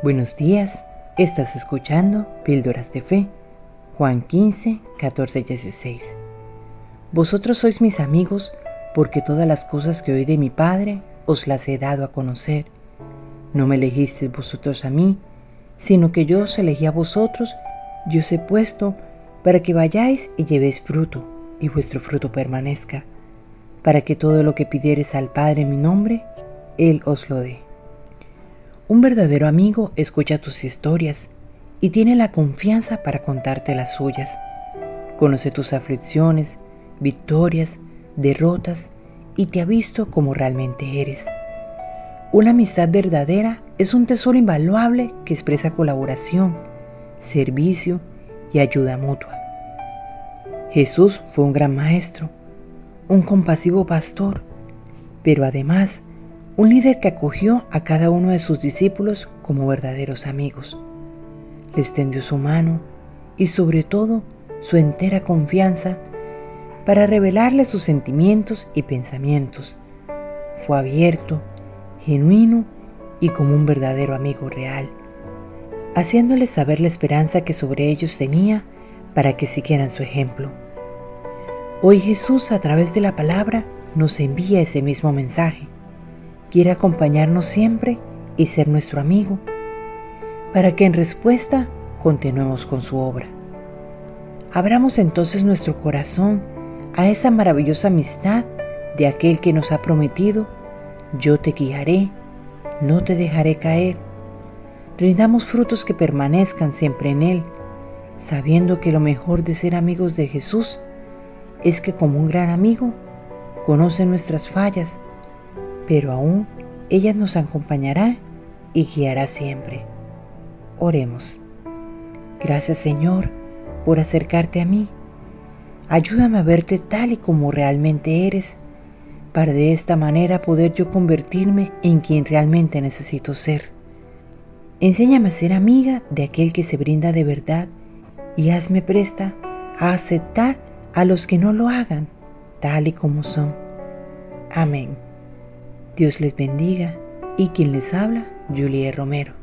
Buenos días, estás escuchando Píldoras de Fe, Juan 15, 14, 16. Vosotros sois mis amigos porque todas las cosas que oí de mi Padre os las he dado a conocer. No me elegisteis vosotros a mí, sino que yo os elegí a vosotros y os he puesto para que vayáis y llevéis fruto, y vuestro fruto permanezca, para que todo lo que pidiereis al Padre en mi nombre, Él os lo dé. Un verdadero amigo escucha tus historias y tiene la confianza para contarte las suyas. Conoce tus aflicciones, victorias, derrotas y te ha visto como realmente eres. Una amistad verdadera es un tesoro invaluable que expresa colaboración, servicio y ayuda mutua. Jesús fue un gran maestro, un compasivo pastor, pero además un líder que acogió a cada uno de sus discípulos como verdaderos amigos. Les tendió su mano y sobre todo su entera confianza para revelarle sus sentimientos y pensamientos. Fue abierto, genuino y como un verdadero amigo real, haciéndoles saber la esperanza que sobre ellos tenía para que siguieran su ejemplo. Hoy Jesús a través de la palabra nos envía ese mismo mensaje quiere acompañarnos siempre y ser nuestro amigo, para que en respuesta continuemos con su obra. Abramos entonces nuestro corazón a esa maravillosa amistad de aquel que nos ha prometido, yo te guiaré, no te dejaré caer. Rindamos frutos que permanezcan siempre en Él, sabiendo que lo mejor de ser amigos de Jesús es que como un gran amigo conoce nuestras fallas pero aún ella nos acompañará y guiará siempre. Oremos. Gracias Señor por acercarte a mí. Ayúdame a verte tal y como realmente eres, para de esta manera poder yo convertirme en quien realmente necesito ser. Enséñame a ser amiga de aquel que se brinda de verdad y hazme presta a aceptar a los que no lo hagan tal y como son. Amén. Dios les bendiga y quien les habla, Julie Romero.